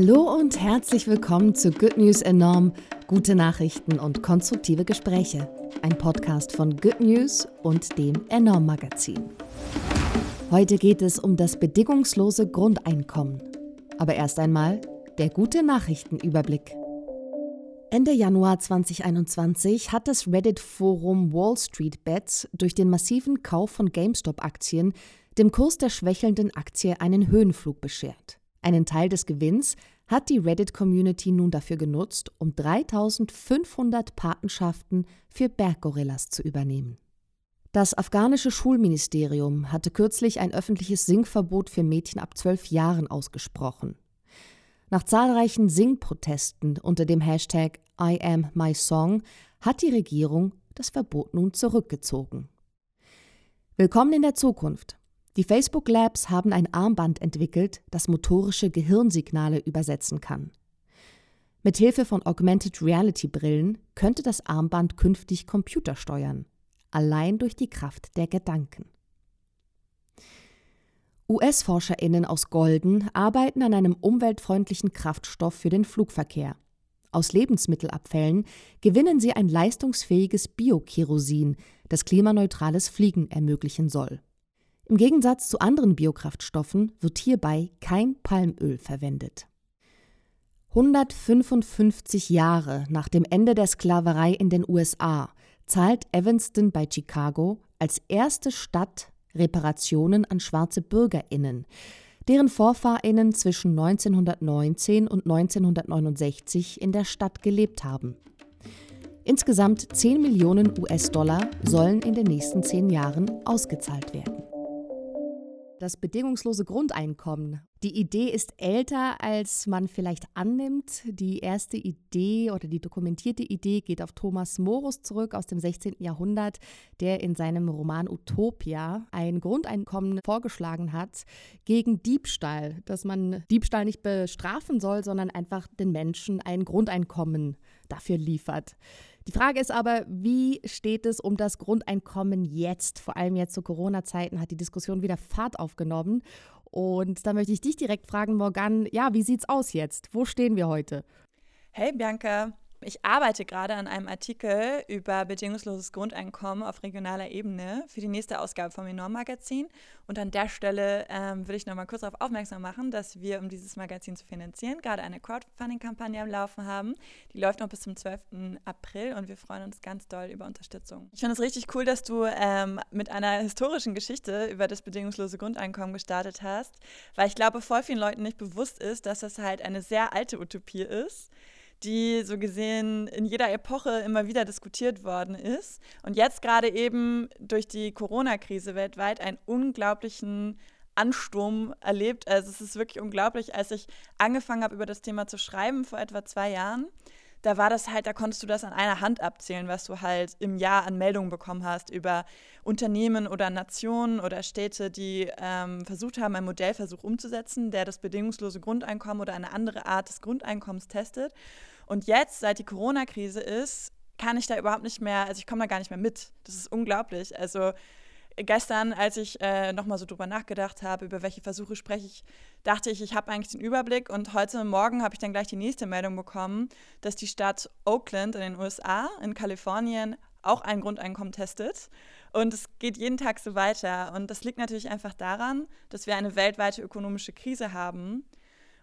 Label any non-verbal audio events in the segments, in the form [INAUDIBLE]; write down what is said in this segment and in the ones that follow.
Hallo und herzlich willkommen zu Good News Enorm, gute Nachrichten und konstruktive Gespräche. Ein Podcast von Good News und dem Enorm Magazin. Heute geht es um das bedingungslose Grundeinkommen. Aber erst einmal der gute Nachrichtenüberblick. Ende Januar 2021 hat das Reddit-Forum Wall Street Bets durch den massiven Kauf von GameStop-Aktien dem Kurs der schwächelnden Aktie einen Höhenflug beschert. Einen Teil des Gewinns hat die Reddit-Community nun dafür genutzt, um 3500 Patenschaften für Berggorillas zu übernehmen. Das afghanische Schulministerium hatte kürzlich ein öffentliches Singverbot für Mädchen ab zwölf Jahren ausgesprochen. Nach zahlreichen Singprotesten unter dem Hashtag I am my song hat die Regierung das Verbot nun zurückgezogen. Willkommen in der Zukunft. Die Facebook Labs haben ein Armband entwickelt, das motorische Gehirnsignale übersetzen kann. Mit Hilfe von Augmented Reality Brillen könnte das Armband künftig Computer steuern, allein durch die Kraft der Gedanken. US-ForscherInnen aus Golden arbeiten an einem umweltfreundlichen Kraftstoff für den Flugverkehr. Aus Lebensmittelabfällen gewinnen sie ein leistungsfähiges Biokerosin, das klimaneutrales Fliegen ermöglichen soll. Im Gegensatz zu anderen Biokraftstoffen wird hierbei kein Palmöl verwendet. 155 Jahre nach dem Ende der Sklaverei in den USA zahlt Evanston bei Chicago als erste Stadt Reparationen an schwarze Bürgerinnen, deren Vorfahrinnen zwischen 1919 und 1969 in der Stadt gelebt haben. Insgesamt 10 Millionen US-Dollar sollen in den nächsten zehn Jahren ausgezahlt werden. Das bedingungslose Grundeinkommen. Die Idee ist älter, als man vielleicht annimmt. Die erste Idee oder die dokumentierte Idee geht auf Thomas Morus zurück aus dem 16. Jahrhundert, der in seinem Roman Utopia ein Grundeinkommen vorgeschlagen hat gegen Diebstahl, dass man Diebstahl nicht bestrafen soll, sondern einfach den Menschen ein Grundeinkommen dafür liefert. Die Frage ist aber, wie steht es um das Grundeinkommen jetzt? Vor allem jetzt zu Corona-Zeiten hat die Diskussion wieder Fahrt aufgenommen. Und da möchte ich dich direkt fragen, Morgan, ja, wie sieht's aus jetzt? Wo stehen wir heute? Hey Bianca, ich arbeite gerade an einem Artikel über bedingungsloses Grundeinkommen auf regionaler Ebene für die nächste Ausgabe vom Enorm Magazin. Und an der Stelle ähm, will ich noch mal kurz darauf aufmerksam machen, dass wir, um dieses Magazin zu finanzieren, gerade eine Crowdfunding-Kampagne am Laufen haben. Die läuft noch bis zum 12. April und wir freuen uns ganz doll über Unterstützung. Ich finde es richtig cool, dass du ähm, mit einer historischen Geschichte über das bedingungslose Grundeinkommen gestartet hast, weil ich glaube, voll vielen Leuten nicht bewusst ist, dass das halt eine sehr alte Utopie ist die so gesehen in jeder Epoche immer wieder diskutiert worden ist und jetzt gerade eben durch die Corona-Krise weltweit einen unglaublichen Ansturm erlebt. Also es ist wirklich unglaublich, als ich angefangen habe, über das Thema zu schreiben vor etwa zwei Jahren. Da war das halt, da konntest du das an einer Hand abzählen, was du halt im Jahr an Meldungen bekommen hast über Unternehmen oder Nationen oder Städte, die ähm, versucht haben, einen Modellversuch umzusetzen, der das bedingungslose Grundeinkommen oder eine andere Art des Grundeinkommens testet. Und jetzt, seit die Corona-Krise ist, kann ich da überhaupt nicht mehr, also ich komme da gar nicht mehr mit. Das ist unglaublich. Also gestern, als ich äh, nochmal so drüber nachgedacht habe, über welche Versuche spreche ich, dachte ich, ich habe eigentlich den Überblick. Und heute Morgen habe ich dann gleich die nächste Meldung bekommen, dass die Stadt Oakland in den USA, in Kalifornien, auch ein Grundeinkommen testet. Und es geht jeden Tag so weiter. Und das liegt natürlich einfach daran, dass wir eine weltweite ökonomische Krise haben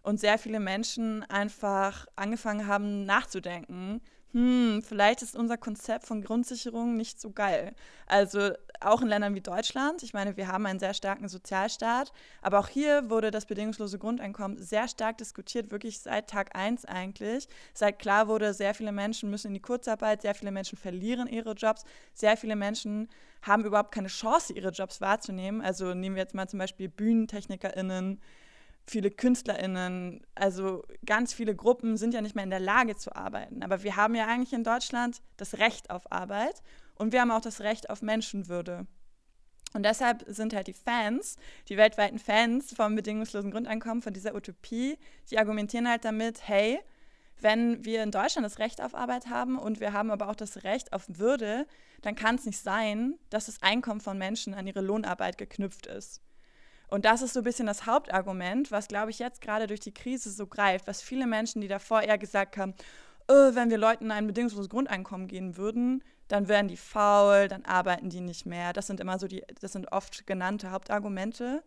und sehr viele Menschen einfach angefangen haben nachzudenken, hm, vielleicht ist unser Konzept von Grundsicherung nicht so geil. Also auch in Ländern wie Deutschland, ich meine, wir haben einen sehr starken Sozialstaat, aber auch hier wurde das bedingungslose Grundeinkommen sehr stark diskutiert, wirklich seit Tag 1 eigentlich. Seit klar wurde, sehr viele Menschen müssen in die Kurzarbeit, sehr viele Menschen verlieren ihre Jobs, sehr viele Menschen haben überhaupt keine Chance, ihre Jobs wahrzunehmen. Also nehmen wir jetzt mal zum Beispiel BühnentechnikerInnen, viele KünstlerInnen, also ganz viele Gruppen sind ja nicht mehr in der Lage zu arbeiten. Aber wir haben ja eigentlich in Deutschland das Recht auf Arbeit und wir haben auch das Recht auf Menschenwürde. Und deshalb sind halt die Fans, die weltweiten Fans vom bedingungslosen Grundeinkommen, von dieser Utopie, die argumentieren halt damit, hey, wenn wir in Deutschland das Recht auf Arbeit haben und wir haben aber auch das Recht auf Würde, dann kann es nicht sein, dass das Einkommen von Menschen an ihre Lohnarbeit geknüpft ist. Und das ist so ein bisschen das Hauptargument, was, glaube ich, jetzt gerade durch die Krise so greift, was viele Menschen, die davor eher gesagt haben, oh, wenn wir Leuten ein bedingungsloses Grundeinkommen geben würden, dann werden die faul, dann arbeiten die nicht mehr. Das sind immer so die, das sind oft genannte Hauptargumente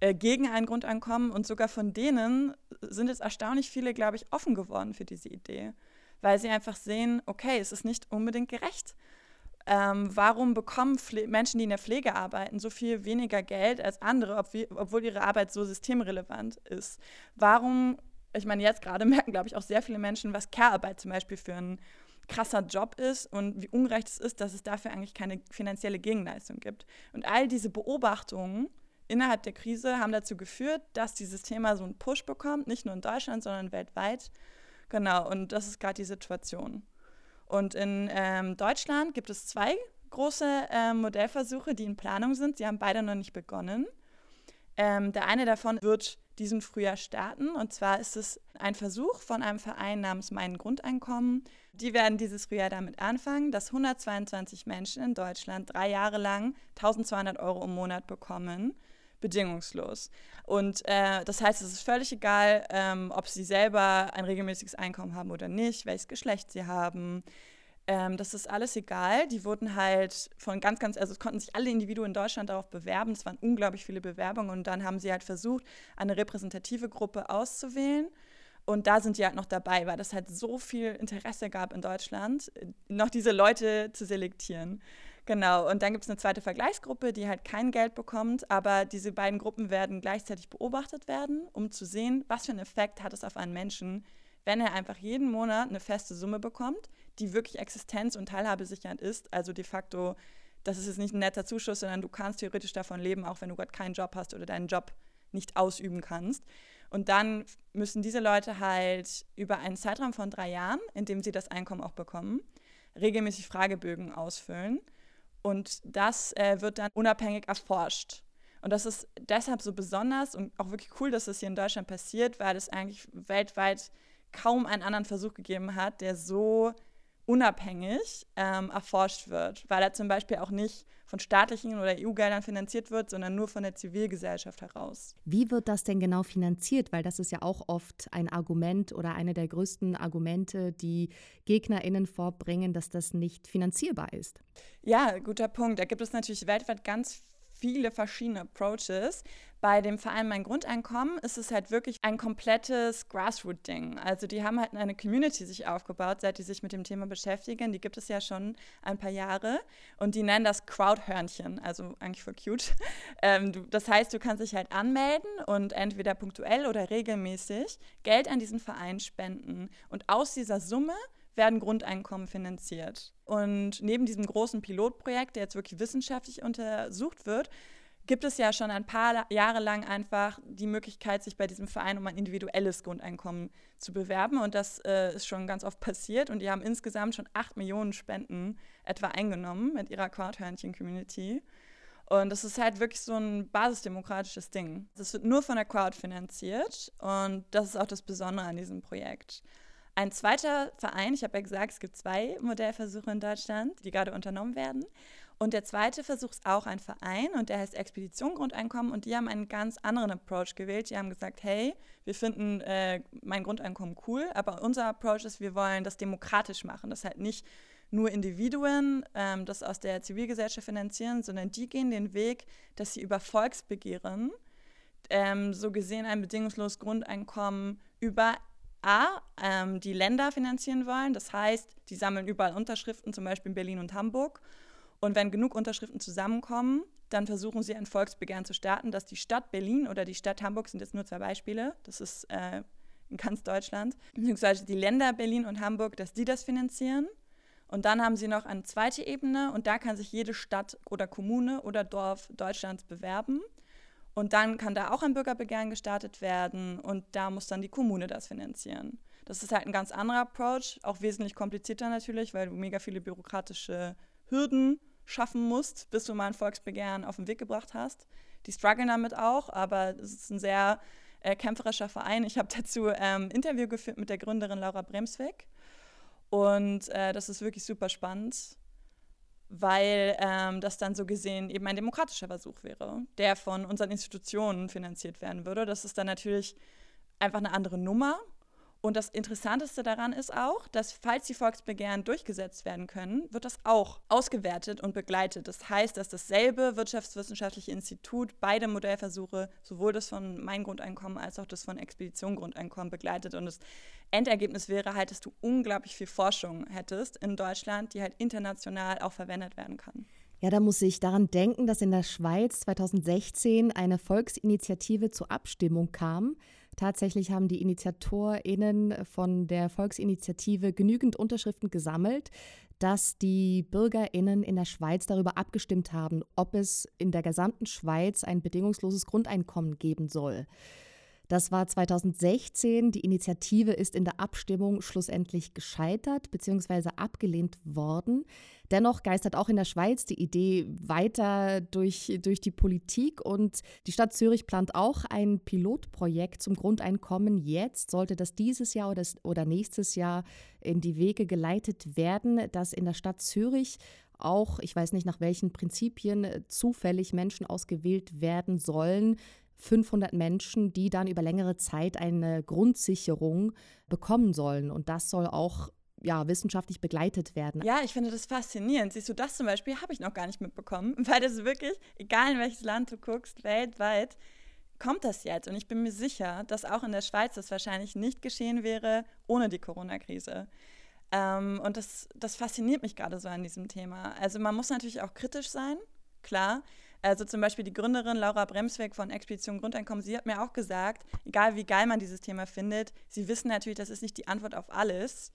äh, gegen ein Grundeinkommen. Und sogar von denen sind es erstaunlich viele, glaube ich, offen geworden für diese Idee, weil sie einfach sehen, okay, es ist nicht unbedingt gerecht. Ähm, warum bekommen Pfle Menschen, die in der Pflege arbeiten, so viel weniger Geld als andere, ob obwohl ihre Arbeit so systemrelevant ist? Warum, ich meine, jetzt gerade [LAUGHS] merken, glaube ich, auch sehr viele Menschen, was Care-Arbeit zum Beispiel für ein krasser Job ist und wie ungerecht es ist, dass es dafür eigentlich keine finanzielle Gegenleistung gibt. Und all diese Beobachtungen innerhalb der Krise haben dazu geführt, dass dieses Thema so einen Push bekommt, nicht nur in Deutschland, sondern weltweit. Genau, und das ist gerade die Situation. Und in ähm, Deutschland gibt es zwei große äh, Modellversuche, die in Planung sind. Sie haben beide noch nicht begonnen. Ähm, der eine davon wird diesen Frühjahr starten. Und zwar ist es ein Versuch von einem Verein namens Mein Grundeinkommen. Die werden dieses Frühjahr damit anfangen, dass 122 Menschen in Deutschland drei Jahre lang 1200 Euro im Monat bekommen bedingungslos. Und äh, das heißt, es ist völlig egal, ähm, ob sie selber ein regelmäßiges Einkommen haben oder nicht, welches Geschlecht sie haben. Ähm, das ist alles egal. Die wurden halt von ganz, ganz, also es konnten sich alle Individuen in Deutschland darauf bewerben. Es waren unglaublich viele Bewerbungen und dann haben sie halt versucht, eine repräsentative Gruppe auszuwählen. Und da sind die halt noch dabei, weil es halt so viel Interesse gab in Deutschland, noch diese Leute zu selektieren. Genau, und dann gibt es eine zweite Vergleichsgruppe, die halt kein Geld bekommt, aber diese beiden Gruppen werden gleichzeitig beobachtet werden, um zu sehen, was für einen Effekt hat es auf einen Menschen, wenn er einfach jeden Monat eine feste Summe bekommt, die wirklich existenz- und teilhabesichernd ist. Also de facto, das ist jetzt nicht ein netter Zuschuss, sondern du kannst theoretisch davon leben, auch wenn du gerade keinen Job hast oder deinen Job nicht ausüben kannst. Und dann müssen diese Leute halt über einen Zeitraum von drei Jahren, in dem sie das Einkommen auch bekommen, regelmäßig Fragebögen ausfüllen und das äh, wird dann unabhängig erforscht. Und das ist deshalb so besonders und auch wirklich cool, dass das hier in Deutschland passiert, weil es eigentlich weltweit kaum einen anderen Versuch gegeben hat, der so unabhängig ähm, erforscht wird, weil er zum Beispiel auch nicht von staatlichen oder EU-Geldern finanziert wird, sondern nur von der Zivilgesellschaft heraus. Wie wird das denn genau finanziert? Weil das ist ja auch oft ein Argument oder eine der größten Argumente, die GegnerInnen vorbringen, dass das nicht finanzierbar ist. Ja, guter Punkt. Da gibt es natürlich weltweit ganz viele verschiedene Approaches. Bei dem Verein Mein Grundeinkommen ist es halt wirklich ein komplettes Grassroot-Ding. Also die haben halt eine Community sich aufgebaut, seit die sich mit dem Thema beschäftigen. Die gibt es ja schon ein paar Jahre und die nennen das Crowdhörnchen, also eigentlich voll cute. [LAUGHS] Ähm, du, das heißt, du kannst dich halt anmelden und entweder punktuell oder regelmäßig Geld an diesen Verein spenden. Und aus dieser Summe werden Grundeinkommen finanziert. Und neben diesem großen Pilotprojekt, der jetzt wirklich wissenschaftlich untersucht wird, gibt es ja schon ein paar Jahre lang einfach die Möglichkeit, sich bei diesem Verein um ein individuelles Grundeinkommen zu bewerben. Und das äh, ist schon ganz oft passiert. Und die haben insgesamt schon acht Millionen Spenden etwa eingenommen mit ihrer Crowdhörnchen-Community. Und das ist halt wirklich so ein basisdemokratisches Ding. Das wird nur von der Crowd finanziert. Und das ist auch das Besondere an diesem Projekt. Ein zweiter Verein, ich habe ja gesagt, es gibt zwei Modellversuche in Deutschland, die gerade unternommen werden. Und der zweite Versuch ist auch ein Verein und der heißt Expedition Grundeinkommen und die haben einen ganz anderen Approach gewählt. Die haben gesagt, hey, wir finden äh, mein Grundeinkommen cool, aber unser Approach ist, wir wollen das demokratisch machen. Das halt nicht nur Individuen ähm, das aus der Zivilgesellschaft finanzieren, sondern die gehen den Weg, dass sie über Volksbegehren ähm, so gesehen ein bedingungsloses Grundeinkommen über A, ähm, die Länder finanzieren wollen. Das heißt, die sammeln überall Unterschriften, zum Beispiel in Berlin und Hamburg. Und wenn genug Unterschriften zusammenkommen, dann versuchen sie ein Volksbegehren zu starten, dass die Stadt Berlin oder die Stadt Hamburg sind jetzt nur zwei Beispiele, das ist äh, in ganz Deutschland, beziehungsweise die Länder Berlin und Hamburg, dass die das finanzieren. Und dann haben sie noch eine zweite Ebene und da kann sich jede Stadt oder Kommune oder Dorf Deutschlands bewerben. Und dann kann da auch ein Bürgerbegehren gestartet werden und da muss dann die Kommune das finanzieren. Das ist halt ein ganz anderer Approach, auch wesentlich komplizierter natürlich, weil du mega viele bürokratische Hürden schaffen musst, bis du mal ein Volksbegehren auf den Weg gebracht hast. Die strugglen damit auch, aber es ist ein sehr äh, kämpferischer Verein. Ich habe dazu ein ähm, Interview geführt mit der Gründerin Laura Bremsweg und äh, das ist wirklich super spannend weil ähm, das dann so gesehen eben ein demokratischer Versuch wäre, der von unseren Institutionen finanziert werden würde. Das ist dann natürlich einfach eine andere Nummer. Und das Interessanteste daran ist auch, dass falls die Volksbegehren durchgesetzt werden können, wird das auch ausgewertet und begleitet. Das heißt, dass dasselbe Wirtschaftswissenschaftliche Institut beide Modellversuche, sowohl das von Mein Grundeinkommen als auch das von Expedition Grundeinkommen begleitet. Und das Endergebnis wäre halt, dass du unglaublich viel Forschung hättest in Deutschland, die halt international auch verwendet werden kann. Ja, da muss ich daran denken, dass in der Schweiz 2016 eine Volksinitiative zur Abstimmung kam. Tatsächlich haben die InitiatorInnen von der Volksinitiative genügend Unterschriften gesammelt, dass die BürgerInnen in der Schweiz darüber abgestimmt haben, ob es in der gesamten Schweiz ein bedingungsloses Grundeinkommen geben soll. Das war 2016. Die Initiative ist in der Abstimmung schlussendlich gescheitert bzw. abgelehnt worden. Dennoch geistert auch in der Schweiz die Idee weiter durch, durch die Politik und die Stadt Zürich plant auch ein Pilotprojekt zum Grundeinkommen. Jetzt sollte das dieses Jahr oder, oder nächstes Jahr in die Wege geleitet werden, dass in der Stadt Zürich auch, ich weiß nicht nach welchen Prinzipien, zufällig Menschen ausgewählt werden sollen, 500 Menschen, die dann über längere Zeit eine Grundsicherung bekommen sollen. Und das soll auch ja, wissenschaftlich begleitet werden. Ja, ich finde das faszinierend. Siehst du, das zum Beispiel habe ich noch gar nicht mitbekommen, [LAUGHS] weil das wirklich, egal in welches Land du guckst, weltweit, kommt das jetzt. Und ich bin mir sicher, dass auch in der Schweiz das wahrscheinlich nicht geschehen wäre ohne die Corona-Krise. Ähm, und das, das fasziniert mich gerade so an diesem Thema. Also man muss natürlich auch kritisch sein, klar. Also zum Beispiel die Gründerin Laura Bremsweg von Expedition Grundeinkommen, sie hat mir auch gesagt, egal wie geil man dieses Thema findet, sie wissen natürlich, das ist nicht die Antwort auf alles.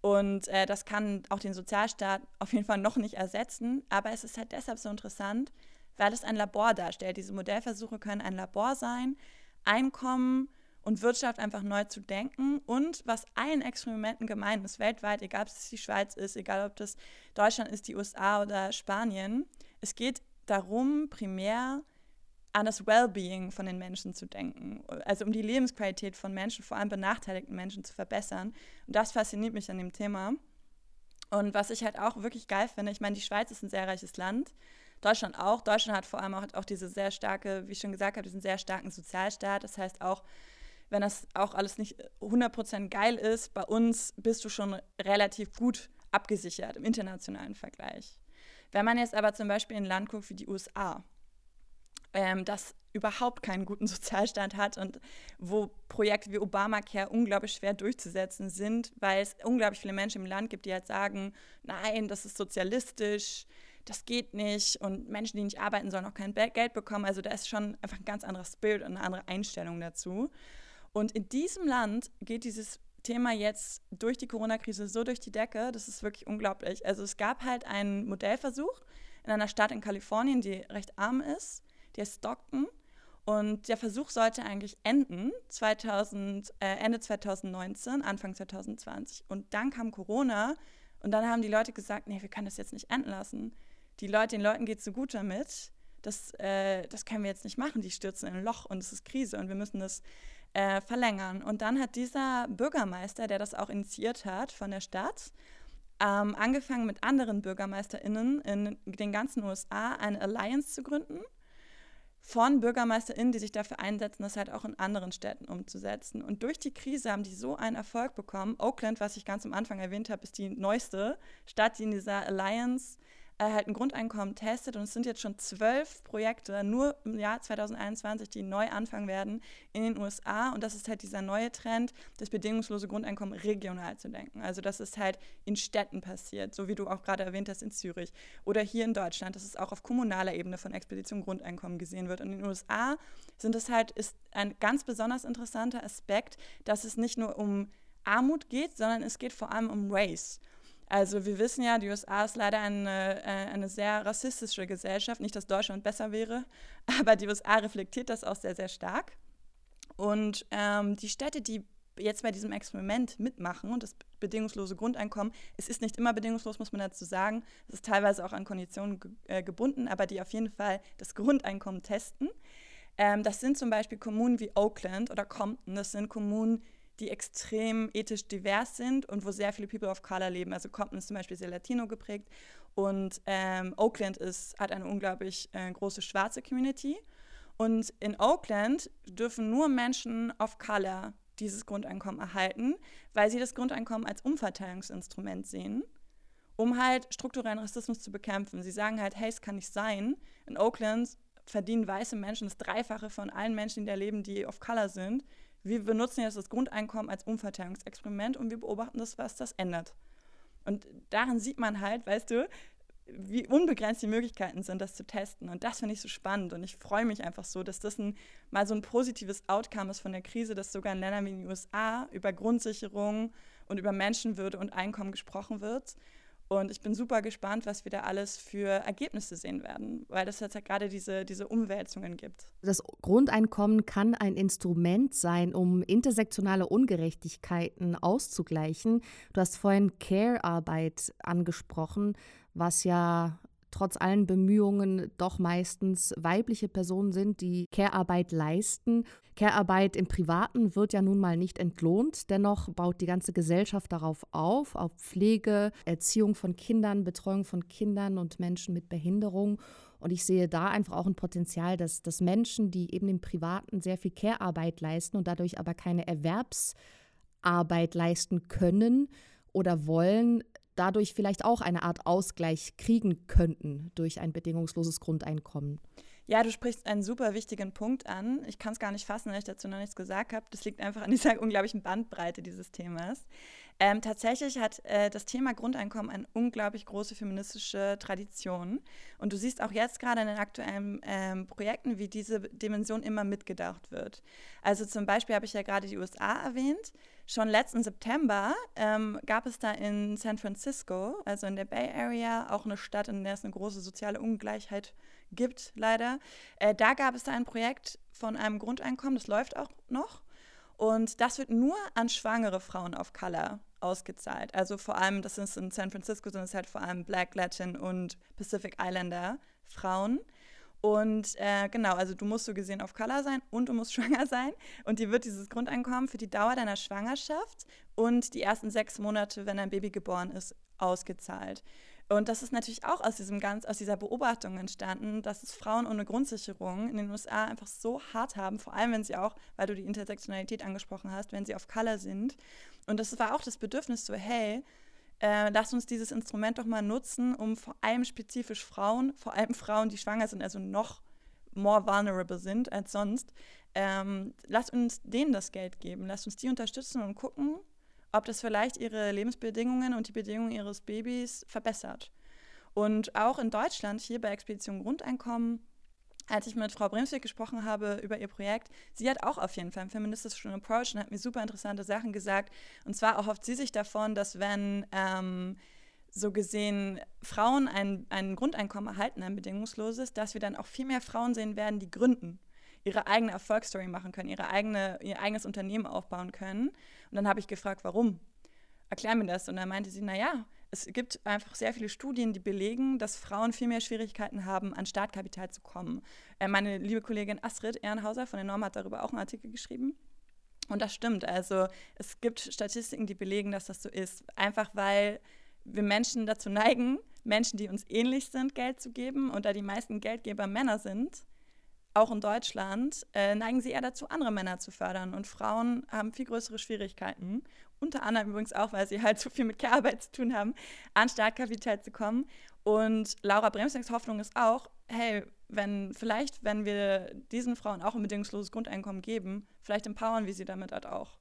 Und äh, das kann auch den Sozialstaat auf jeden Fall noch nicht ersetzen. Aber es ist halt deshalb so interessant, weil es ein Labor darstellt. Diese Modellversuche können ein Labor sein, Einkommen und Wirtschaft einfach neu zu denken. Und was allen Experimenten gemein ist, weltweit, egal ob es die Schweiz ist, egal ob das Deutschland ist, die USA oder Spanien, es geht darum, primär an das Wellbeing von den Menschen zu denken, also um die Lebensqualität von Menschen, vor allem benachteiligten Menschen zu verbessern. Und das fasziniert mich an dem Thema. Und was ich halt auch wirklich geil finde, ich meine, die Schweiz ist ein sehr reiches Land, Deutschland auch. Deutschland hat vor allem auch, auch diese sehr starke, wie ich schon gesagt habe, diesen sehr starken Sozialstaat. Das heißt auch, wenn das auch alles nicht 100% geil ist, bei uns bist du schon relativ gut abgesichert im internationalen Vergleich. Wenn man jetzt aber zum Beispiel in ein Land guckt wie die USA, ähm, das überhaupt keinen guten [LAUGHS] Sozialstand hat und wo Projekte wie Obamacare unglaublich schwer durchzusetzen sind, weil es unglaublich viele Menschen im Land gibt, die halt sagen, nein, das ist sozialistisch, das geht nicht und Menschen, die nicht arbeiten, sollen auch kein Geld bekommen. Also da ist schon einfach ein ganz anderes Bild und eine andere Einstellung dazu. Und in diesem Land geht dieses Thema jetzt durch die Corona-Krise so durch die Decke, das ist wirklich unglaublich. Also es gab halt einen Modellversuch in einer Stadt in Kalifornien, die recht arm ist, die heißt Stockton. Und der Versuch sollte eigentlich enden 2000, äh, Ende 2019, Anfang 2020. Und dann kam Corona und dann haben die Leute gesagt, nee, wir können das jetzt nicht enden lassen. Die Leute, den Leuten geht es so gut damit, das, äh, das können wir jetzt nicht machen. Die stürzen in ein Loch und es ist Krise und wir müssen das äh, verlängern. Und dann hat dieser Bürgermeister, der das auch initiiert hat von der Stadt, ähm, angefangen mit anderen BürgermeisterInnen in den ganzen USA eine Alliance zu gründen von BürgermeisterInnen, die sich dafür einsetzen, das halt auch in anderen Städten umzusetzen. Und durch die Krise haben die so einen Erfolg bekommen. Oakland, was ich ganz am Anfang erwähnt habe, ist die neueste Stadt, die in dieser Alliance äh, halt ein Grundeinkommen testet. Und es sind jetzt schon zwölf Projekte, nur im Jahr 2021, die neu anfangen werden in den USA. Und das ist halt dieser neue Trend, das bedingungslose Grundeinkommen regional zu denken. Also, dass es halt in Städten passiert, so wie du auch gerade erwähnt hast in Zürich. Oder hier in Deutschland, dass es auch auf kommunaler Ebene von Expedition Grundeinkommen gesehen wird. Und in den USA sind es halt, ist ein ganz besonders interessanter Aspekt, dass es nicht nur um Armut geht, sondern es geht vor allem um Race. Also wir wissen ja, die USA ist leider eine, äh, eine sehr rassistische Gesellschaft. Nicht, dass Deutschland besser wäre, [LAUGHS] aber die USA reflektiert das auch sehr, sehr stark. Und ähm, die Städte, die jetzt bei diesem Experiment mitmachen und das bedingungslose Grundeinkommen, es ist nicht immer bedingungslos, muss man dazu sagen, es ist teilweise auch an Konditionen ge äh, gebunden, aber die auf jeden Fall das Grundeinkommen testen. Ähm, das sind zum Beispiel Kommunen wie Oakland oder Compton, das sind Kommunen, die extrem ethisch divers sind und wo sehr viele People of Color leben. Also Compton ist zum Beispiel sehr Latino geprägt Und ähm, Oakland ist, hat eine unglaublich äh, große schwarze Community. Und in Oakland dürfen nur Menschen of Color dieses Grundeinkommen erhalten, weil sie das Grundeinkommen als Umverteilungsinstrument sehen, um halt strukturellen Rassismus zu bekämpfen. Sie sagen halt, hey, es kann nicht sein. In Oakland verdienen weiße Menschen das Dreifache von allen Menschen, die da leben, die of Color sind. Wir benutzen jetzt das Grundeinkommen als Umverteilungsexperiment und wir beobachten das, was das ändert. Und daran sieht man halt, weißt du, wie unbegrenzt die Möglichkeiten sind, das zu testen. Und das finde ich so spannend. Und ich freue mich einfach so, dass das ein, mal so ein positives Outcome ist von der Krise, dass sogar in Ländern wie den USA über Grundsicherung und über Menschenwürde und Einkommen gesprochen wird. Und ich bin super gespannt, was wir da alles für Ergebnisse sehen werden, weil es jetzt halt gerade diese, diese Umwälzungen gibt. Das Grundeinkommen kann ein Instrument sein, um intersektionale Ungerechtigkeiten auszugleichen. Du hast vorhin Care-Arbeit angesprochen, was ja trotz allen Bemühungen doch meistens weibliche Personen sind, die Care-Arbeit leisten. Care-Arbeit im Privaten wird ja nun mal nicht entlohnt. Dennoch baut die ganze Gesellschaft darauf auf, auf Pflege, Erziehung von Kindern, Betreuung von Kindern und Menschen mit Behinderung. Und ich sehe da einfach auch ein Potenzial, dass, dass Menschen, die eben im Privaten sehr viel Care-Arbeit leisten und dadurch aber keine Erwerbsarbeit leisten können oder wollen, dadurch vielleicht auch eine Art Ausgleich kriegen könnten durch ein bedingungsloses Grundeinkommen. Ja, du sprichst einen super wichtigen Punkt an. Ich kann es gar nicht fassen, weil ich dazu noch nichts gesagt habe. Das liegt einfach an dieser [LAUGHS] unglaublichen Bandbreite dieses Themas. Ähm, tatsächlich hat äh, das Thema Grundeinkommen eine unglaublich große feministische Tradition. Und du siehst auch jetzt gerade in den aktuellen ähm, Projekten, wie diese Dimension immer mitgedacht wird. Also zum Beispiel habe ich ja gerade die USA erwähnt. Schon letzten September ähm, gab es da in San Francisco, also in der Bay Area, auch eine Stadt, in der es eine große soziale Ungleichheit gibt, leider. Äh, da gab es da ein Projekt von einem Grundeinkommen, das läuft auch noch. Und das wird nur an schwangere Frauen of Color ausgezahlt. Also vor allem, das ist in San Francisco, sind es halt vor allem Black, Latin und Pacific Islander Frauen. Und äh, genau, also du musst so gesehen auf Color sein und du musst [LAUGHS] schwanger sein. Und dir wird dieses Grundeinkommen für die Dauer deiner Schwangerschaft und die ersten sechs Monate, wenn dein Baby geboren ist, ausgezahlt. Und das ist natürlich auch aus, diesem ganz, aus dieser Beobachtung entstanden, dass es Frauen ohne Grundsicherung in den USA einfach so hart haben, vor allem wenn sie auch, weil du die Intersektionalität angesprochen hast, wenn sie auf Color sind. Und das war auch das Bedürfnis so, hey, äh, lasst uns dieses Instrument doch mal nutzen, um vor allem spezifisch Frauen, vor allem Frauen, die schwanger sind, also noch more vulnerable sind als sonst, ähm, lasst uns denen das Geld geben, lasst uns die unterstützen und gucken, ob das vielleicht ihre Lebensbedingungen und die Bedingungen ihres Babys verbessert. Und auch in Deutschland, hier bei Expedition Grundeinkommen, als ich mit Frau Bremsweg gesprochen habe über ihr Projekt, sie hat auch auf jeden Fall einen feministischen Approach und hat mir super interessante Sachen gesagt. Und zwar erhofft sie sich davon, dass wenn ähm, so gesehen Frauen ein, ein Grundeinkommen erhalten, ein bedingungsloses, dass wir dann auch viel mehr Frauen sehen werden, die gründen, ihre eigene Erfolgsstory machen können, ihre eigene, ihr eigenes Unternehmen aufbauen können. Und dann habe ich gefragt, warum? Erklär mir das. Und dann meinte sie, naja, es gibt einfach sehr viele Studien, die belegen, dass Frauen viel mehr Schwierigkeiten haben, an Startkapital zu kommen. Äh, meine liebe Kollegin Astrid Ehrenhauser von der Norm hat darüber auch einen Artikel geschrieben. Und das stimmt. Also es gibt Statistiken, die belegen, dass das so ist. Einfach weil wir Menschen dazu neigen, Menschen, die uns ähnlich sind, Geld zu geben. Und da die meisten Geldgeber Männer sind, auch in Deutschland, äh, neigen sie eher dazu, andere Männer zu fördern. Und Frauen haben viel größere Schwierigkeiten, unter anderem übrigens auch, weil sie halt so viel mit Care-Arbeit zu tun haben, an Startkapital zu kommen. Und Laura Bremsnecks Hoffnung ist auch, hey, wenn vielleicht, wenn wir diesen Frauen auch ein bedingungsloses Grundeinkommen geben, vielleicht empowern wir sie damit halt auch.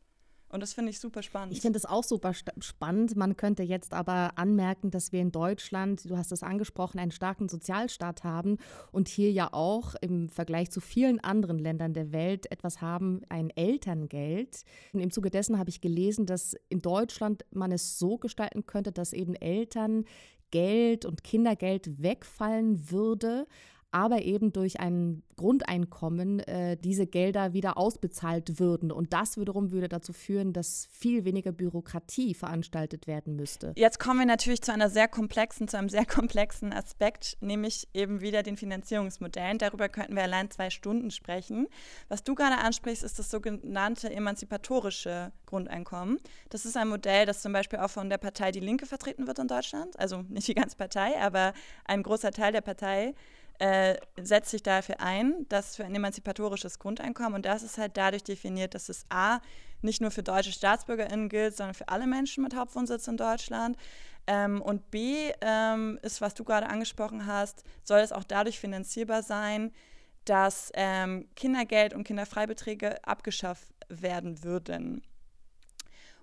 Und das finde ich super spannend. Ich finde es auch super spannend. Man könnte jetzt aber anmerken, dass wir in Deutschland, du hast es angesprochen, einen starken Sozialstaat haben und hier ja auch im Vergleich zu vielen anderen Ländern der Welt etwas haben, ein Elterngeld. Und im Zuge dessen habe ich gelesen, dass in Deutschland man es so gestalten könnte, dass eben Eltern Geld und Kindergeld wegfallen würde, aber eben durch ein Grundeinkommen äh, diese Gelder wieder ausbezahlt würden. Und das wiederum würde dazu führen, dass viel weniger Bürokratie veranstaltet werden müsste. Jetzt kommen wir natürlich zu einer sehr komplexen, zu einem sehr komplexen Aspekt, nämlich eben wieder den Finanzierungsmodellen. Darüber könnten wir allein zwei Stunden sprechen. Was du gerade ansprichst, ist das sogenannte emanzipatorische Grundeinkommen. Das ist ein Modell, das zum Beispiel auch von der Partei Die Linke vertreten wird in Deutschland. Also nicht die ganze Partei, aber ein großer Teil der Partei äh, setzt sich dafür ein, dass für ein emanzipatorisches Grundeinkommen und das ist halt dadurch definiert, dass es A, nicht nur für deutsche StaatsbürgerInnen gilt, sondern für alle Menschen mit Hauptwohnsitz in Deutschland. Ähm, und B ähm, ist, was du gerade angesprochen hast, soll es auch dadurch finanzierbar sein, dass ähm, Kindergeld und Kinderfreibeträge abgeschafft werden würden.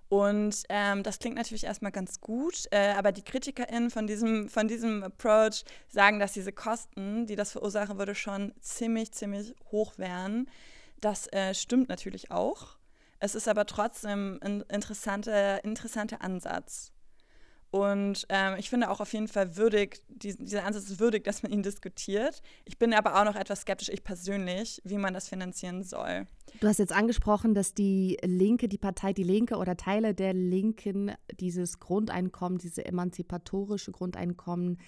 Und ähm, das klingt natürlich erstmal ganz gut, äh, aber die KritikerInnen von diesem, von diesem Approach sagen, dass diese Kosten, die das verursachen würde, schon ziemlich, ziemlich hoch wären. Das äh, stimmt natürlich auch. Es ist aber trotzdem ein interessanter, interessanter Ansatz. Und ähm, ich finde auch auf jeden Fall würdig, die, dieser Ansatz ist würdig, dass man ihn diskutiert. Ich bin aber auch noch etwas skeptisch, ich persönlich, wie man das finanzieren soll. Du hast jetzt angesprochen, dass die Linke, die Partei Die Linke oder Teile der Linken dieses Grundeinkommen, diese emanzipatorische Grundeinkommen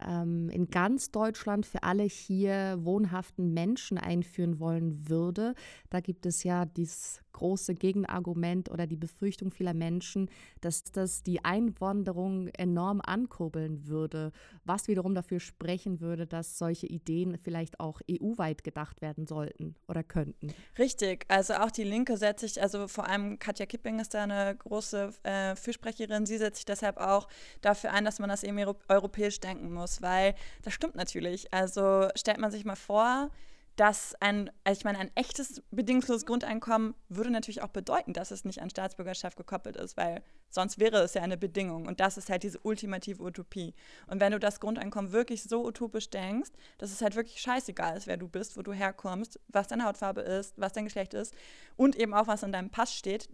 ähm, in ganz Deutschland für alle hier wohnhaften Menschen einführen wollen würde. Da gibt es ja dieses große Gegenargument oder die Befürchtung vieler Menschen, dass das die Einwanderung enorm ankurbeln würde, was wiederum dafür sprechen würde, dass solche Ideen vielleicht auch EU-weit gedacht werden sollten oder könnten. Richtig, also auch die Linke setzt sich, also vor allem Katja Kipping ist da eine große äh, Fürsprecherin, sie setzt sich deshalb auch dafür ein, dass man das eben europäisch denken muss, weil das stimmt natürlich. Also stellt man sich mal vor, dass ein, also ich meine, ein echtes bedingungsloses Grundeinkommen würde natürlich auch bedeuten, dass es nicht an Staatsbürgerschaft gekoppelt ist, weil sonst wäre es ja eine Bedingung. Und das ist halt diese ultimative Utopie. Und wenn du das Grundeinkommen wirklich so utopisch denkst, dass es halt wirklich scheißegal ist, wer du bist, wo du herkommst, was deine Hautfarbe ist, was dein Geschlecht ist und eben auch, was in deinem Pass steht,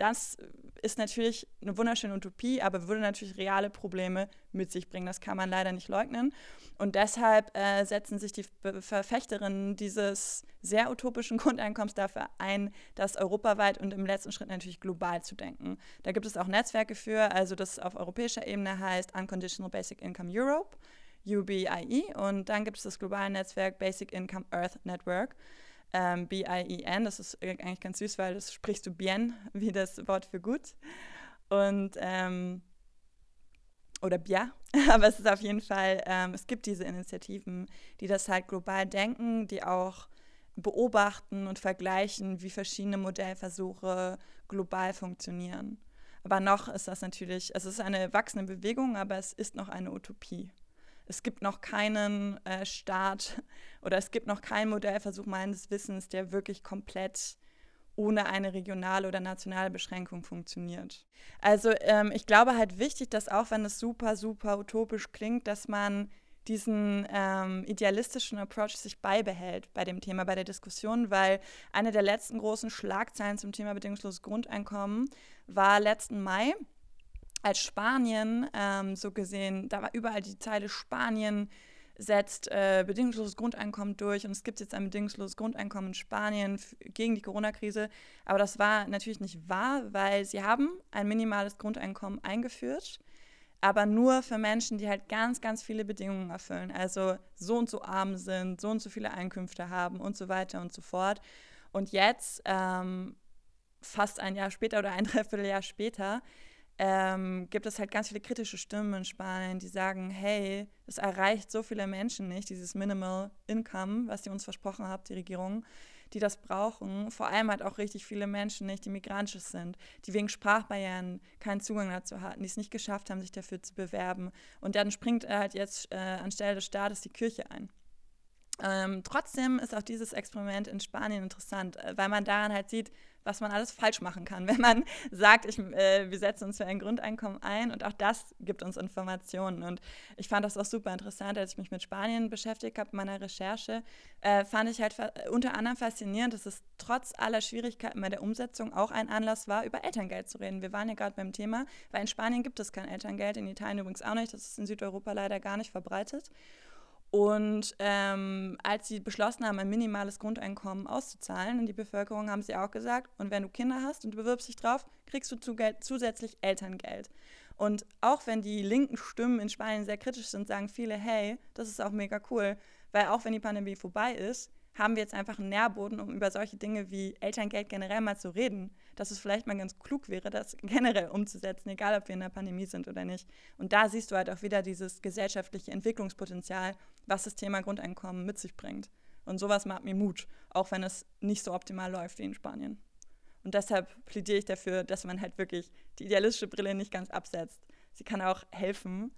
das ist natürlich eine wunderschöne Utopie, aber würde natürlich reale Probleme mit sich bringen. Das kann man leider nicht leugnen. Und deshalb äh, setzen sich die Verfechterinnen dieses sehr utopischen [LAUGHS] Grundeinkommens dafür ein, das europaweit und im letzten Schritt natürlich global zu denken. Da gibt es auch Netzwerke für, also das auf europäischer Ebene heißt Unconditional Basic Income Europe, UBIE, und dann gibt es das globale Netzwerk Basic Income Earth Network ähm, B-I-E-N. Das ist eigentlich ganz süß, weil das sprichst du bien, wie das Wort für gut. Und ähm, oder bien, [LAUGHS] aber es ist auf jeden Fall, ähm, es gibt diese Initiativen, die das halt global denken, die auch beobachten und vergleichen, wie verschiedene Modellversuche global funktionieren. Aber noch ist das natürlich, es ist eine wachsende Bewegung, aber es ist noch eine Utopie es gibt noch keinen äh, Staat [LAUGHS] oder es gibt noch keinen Modellversuch meines Wissens, der wirklich komplett ohne eine regionale oder nationale Beschränkung funktioniert. Also ähm, ich glaube halt wichtig, dass auch wenn es super, super utopisch klingt, dass man diesen ähm, idealistischen Approach sich beibehält bei dem Thema, bei der Diskussion, weil eine der letzten großen Schlagzeilen zum Thema bedingungsloses Grundeinkommen war letzten Mai als Spanien ähm, so gesehen, da war überall die Zeile Spanien setzt äh, bedingungsloses Grundeinkommen durch und es gibt jetzt ein bedingungsloses Grundeinkommen in Spanien gegen die Corona-Krise. Aber das war natürlich nicht wahr, weil sie haben ein minimales Grundeinkommen eingeführt, aber nur für Menschen, die halt ganz, ganz viele Bedingungen erfüllen. Also so und so arm sind, so und so viele Einkünfte haben und so weiter und so fort. Und jetzt, ähm, fast ein Jahr später oder ein [LAUGHS] Dreivierteljahr später, ähm, gibt es halt ganz viele kritische Stimmen in Spanien, die sagen, hey, es erreicht so viele Menschen nicht, dieses Minimal Income, was die uns versprochen hat, die Regierung, die das brauchen. Vor allem halt auch richtig viele Menschen nicht, die migrantisch sind, die wegen Sprachbarrieren keinen Zugang dazu hatten, die es nicht geschafft haben, sich dafür zu bewerben. Und dann springt halt jetzt äh, anstelle des Staates die Kirche ein. Ähm, trotzdem ist auch dieses Experiment in Spanien interessant, äh, weil man daran halt sieht, was man alles falsch machen kann, [LAUGHS] wenn man sagt, ich, äh, wir setzen uns für ein Grundeinkommen ein und auch das gibt uns Informationen. Und ich fand das auch super interessant, als ich mich mit Spanien beschäftigt habe in meiner Recherche, äh, fand ich halt unter anderem faszinierend, dass es trotz aller Schwierigkeiten bei der Umsetzung auch ein Anlass war, über Elterngeld zu reden. Wir waren ja gerade beim Thema, weil in Spanien gibt es kein Elterngeld, in Italien übrigens auch nicht, das ist in Südeuropa leider gar nicht verbreitet. Und ähm, als sie beschlossen haben, ein minimales Grundeinkommen auszuzahlen in die Bevölkerung, haben sie auch gesagt, und wenn du Kinder hast und du bewirbst dich drauf, kriegst du zusätzlich Elterngeld. Und auch wenn die linken Stimmen in Spanien sehr kritisch sind, sagen viele, hey, das ist auch mega cool, weil auch wenn die Pandemie vorbei ist, haben wir jetzt einfach einen Nährboden, um über solche Dinge wie Elterngeld generell mal zu reden, dass es vielleicht mal ganz klug wäre, das [LAUGHS] generell umzusetzen, egal ob wir in der Pandemie sind oder nicht. Und da siehst du halt auch wieder dieses gesellschaftliche Entwicklungspotenzial, was das Thema Grundeinkommen mit sich bringt. Und sowas macht mir Mut, auch wenn es nicht so optimal läuft wie in Spanien. Und deshalb plädiere ich dafür, dass man halt wirklich die idealistische Brille nicht ganz absetzt. Sie kann auch helfen,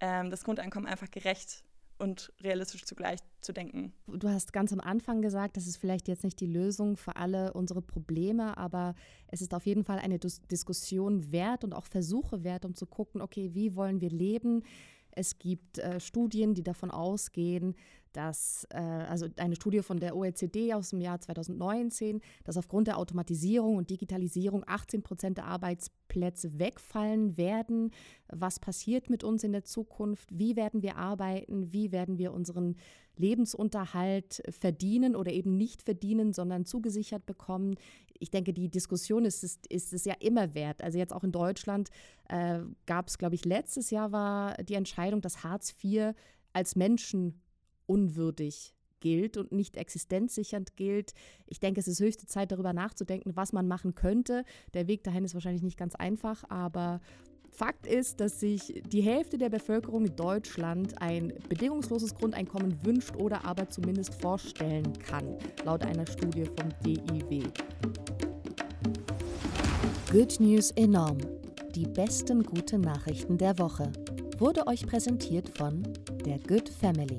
ähm, das Grundeinkommen einfach gerecht und realistisch zugleich zu denken. Du hast ganz am Anfang gesagt, das ist vielleicht jetzt nicht die Lösung für alle unsere Probleme, aber es ist auf jeden Fall eine Dis Diskussion wert und auch Versuche wert, um zu gucken, okay, wie wollen wir leben? Es gibt äh, Studien, die davon ausgehen, dass, äh, also eine Studie von der OECD aus dem Jahr 2019, dass aufgrund der Automatisierung und Digitalisierung 18 Prozent der Arbeitsplätze wegfallen werden. Was passiert mit uns in der Zukunft? Wie werden wir arbeiten? Wie werden wir unseren Lebensunterhalt verdienen oder eben nicht verdienen, sondern zugesichert bekommen? Ich denke, die Diskussion ist es, ist es ja immer wert. Also jetzt auch in Deutschland äh, gab es, glaube ich, letztes Jahr war die Entscheidung, dass Hartz IV als Menschen unwürdig gilt und nicht existenzsichernd gilt. Ich denke, es ist höchste Zeit, darüber nachzudenken, was man machen könnte. Der Weg dahin ist wahrscheinlich nicht ganz einfach, aber Fakt ist, dass sich die Hälfte der Bevölkerung in Deutschland ein bedingungsloses Grundeinkommen wünscht oder aber zumindest vorstellen kann, laut einer Studie vom DIW. Good News enorm. Die besten guten Nachrichten der Woche wurde euch präsentiert von der Good Family.